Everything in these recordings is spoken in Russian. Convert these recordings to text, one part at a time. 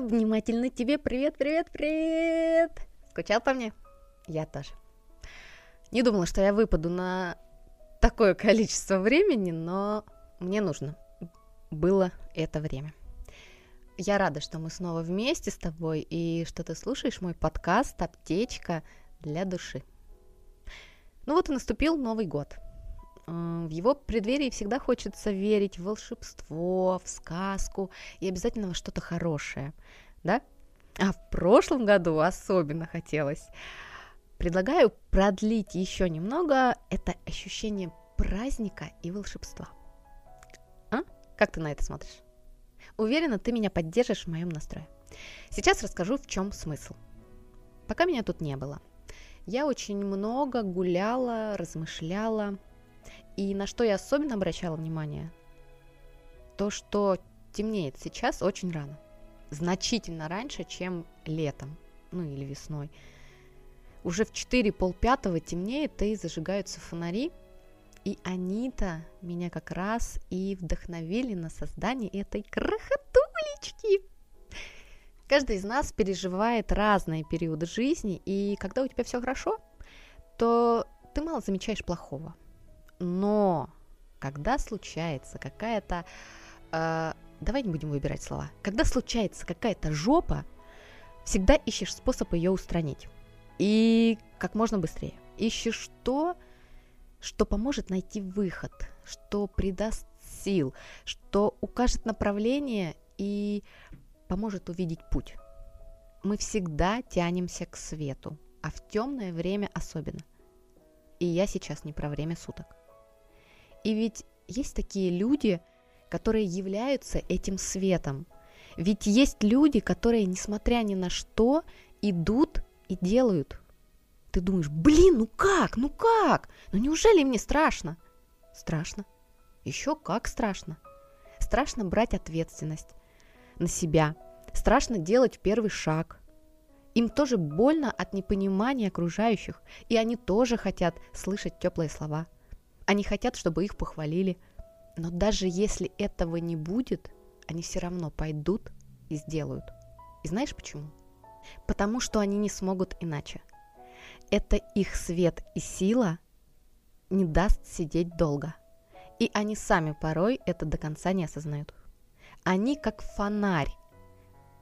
Внимательно тебе привет, привет, привет. Скучал по мне? Я тоже. Не думала, что я выпаду на такое количество времени, но мне нужно было это время. Я рада, что мы снова вместе с тобой и что ты слушаешь мой подкаст «Аптечка для души». Ну вот и наступил Новый год. В его преддверии всегда хочется верить в волшебство, в сказку и обязательно во что-то хорошее, да? А в прошлом году особенно хотелось. Предлагаю продлить еще немного это ощущение праздника и волшебства. А? Как ты на это смотришь? Уверена, ты меня поддержишь в моем настрое. Сейчас расскажу, в чем смысл. Пока меня тут не было, я очень много гуляла, размышляла. И на что я особенно обращала внимание? То, что темнеет сейчас очень рано. Значительно раньше, чем летом, ну или весной. Уже в 4 полпятого темнеет, и зажигаются фонари – и они-то меня как раз и вдохновили на создание этой крохотулечки. Каждый из нас переживает разные периоды жизни, и когда у тебя все хорошо, то ты мало замечаешь плохого. Но когда случается какая-то... Э, давай не будем выбирать слова. Когда случается какая-то жопа, всегда ищешь способ ее устранить. И как можно быстрее. Ищешь то, что поможет найти выход, что придаст сил, что укажет направление и поможет увидеть путь. Мы всегда тянемся к свету, а в темное время особенно. И я сейчас не про время суток. И ведь есть такие люди, которые являются этим светом. Ведь есть люди, которые, несмотря ни на что, идут и делают ты думаешь, блин, ну как, ну как? Ну неужели мне страшно? Страшно. Еще как страшно. Страшно брать ответственность на себя. Страшно делать первый шаг. Им тоже больно от непонимания окружающих, и они тоже хотят слышать теплые слова. Они хотят, чтобы их похвалили. Но даже если этого не будет, они все равно пойдут и сделают. И знаешь почему? Потому что они не смогут иначе это их свет и сила не даст сидеть долго. И они сами порой это до конца не осознают. Они как фонарь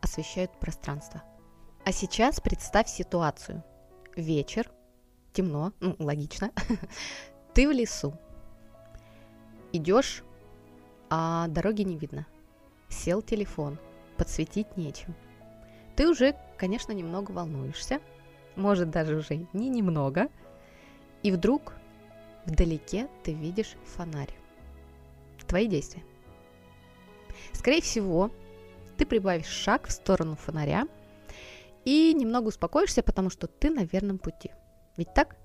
освещают пространство. А сейчас представь ситуацию. Вечер, темно, ну, логично. Ты в лесу. Идешь, а дороги не видно. Сел телефон, подсветить нечем. Ты уже, конечно, немного волнуешься, может даже уже не немного, и вдруг вдалеке ты видишь фонарь. Твои действия. Скорее всего, ты прибавишь шаг в сторону фонаря и немного успокоишься, потому что ты на верном пути. Ведь так?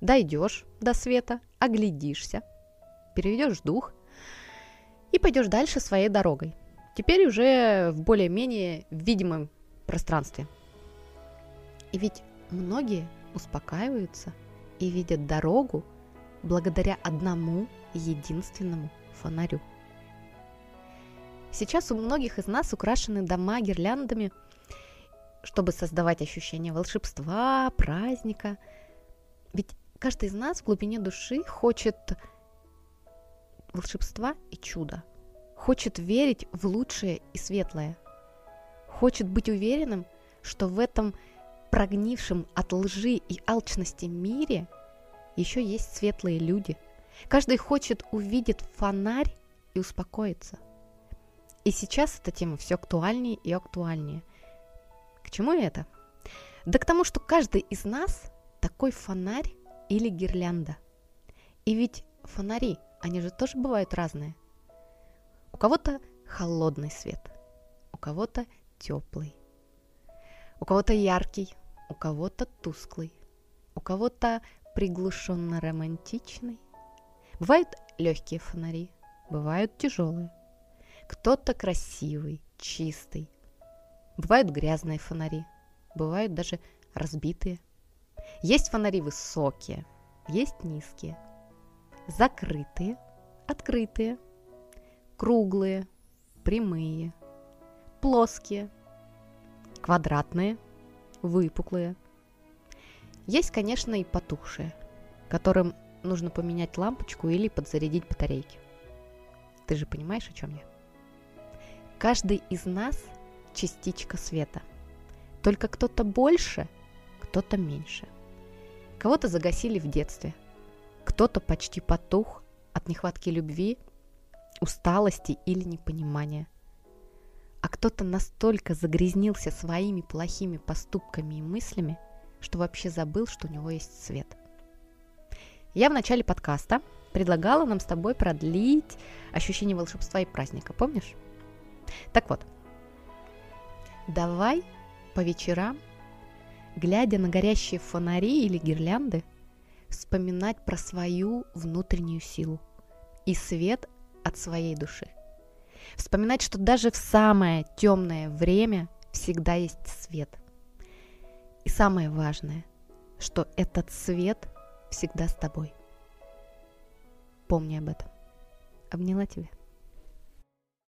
Дойдешь до света, оглядишься, переведешь дух и пойдешь дальше своей дорогой. Теперь уже в более-менее видимом пространстве – и ведь многие успокаиваются и видят дорогу благодаря одному единственному фонарю. Сейчас у многих из нас украшены дома гирляндами, чтобы создавать ощущение волшебства, праздника. Ведь каждый из нас в глубине души хочет волшебства и чуда. Хочет верить в лучшее и светлое. Хочет быть уверенным, что в этом прогнившем от лжи и алчности мире еще есть светлые люди. Каждый хочет увидеть фонарь и успокоиться. И сейчас эта тема все актуальнее и актуальнее. К чему это? Да к тому, что каждый из нас такой фонарь или гирлянда. И ведь фонари, они же тоже бывают разные. У кого-то холодный свет, у кого-то теплый, у кого-то яркий, у кого-то тусклый, у кого-то приглушенно романтичный. Бывают легкие фонари, бывают тяжелые. Кто-то красивый, чистый. Бывают грязные фонари, бывают даже разбитые. Есть фонари высокие, есть низкие. Закрытые, открытые, круглые, прямые, плоские, квадратные, выпуклые. Есть, конечно, и потухшие, которым нужно поменять лампочку или подзарядить батарейки. Ты же понимаешь, о чем я? Каждый из нас частичка света. Только кто-то больше, кто-то меньше. Кого-то загасили в детстве, кто-то почти потух от нехватки любви, усталости или непонимания. А кто-то настолько загрязнился своими плохими поступками и мыслями, что вообще забыл, что у него есть свет. Я в начале подкаста предлагала нам с тобой продлить ощущение волшебства и праздника, помнишь? Так вот, давай по вечерам, глядя на горящие фонари или гирлянды, вспоминать про свою внутреннюю силу и свет от своей души. Вспоминать, что даже в самое темное время всегда есть свет. И самое важное, что этот свет всегда с тобой. Помни об этом. Обняла тебя.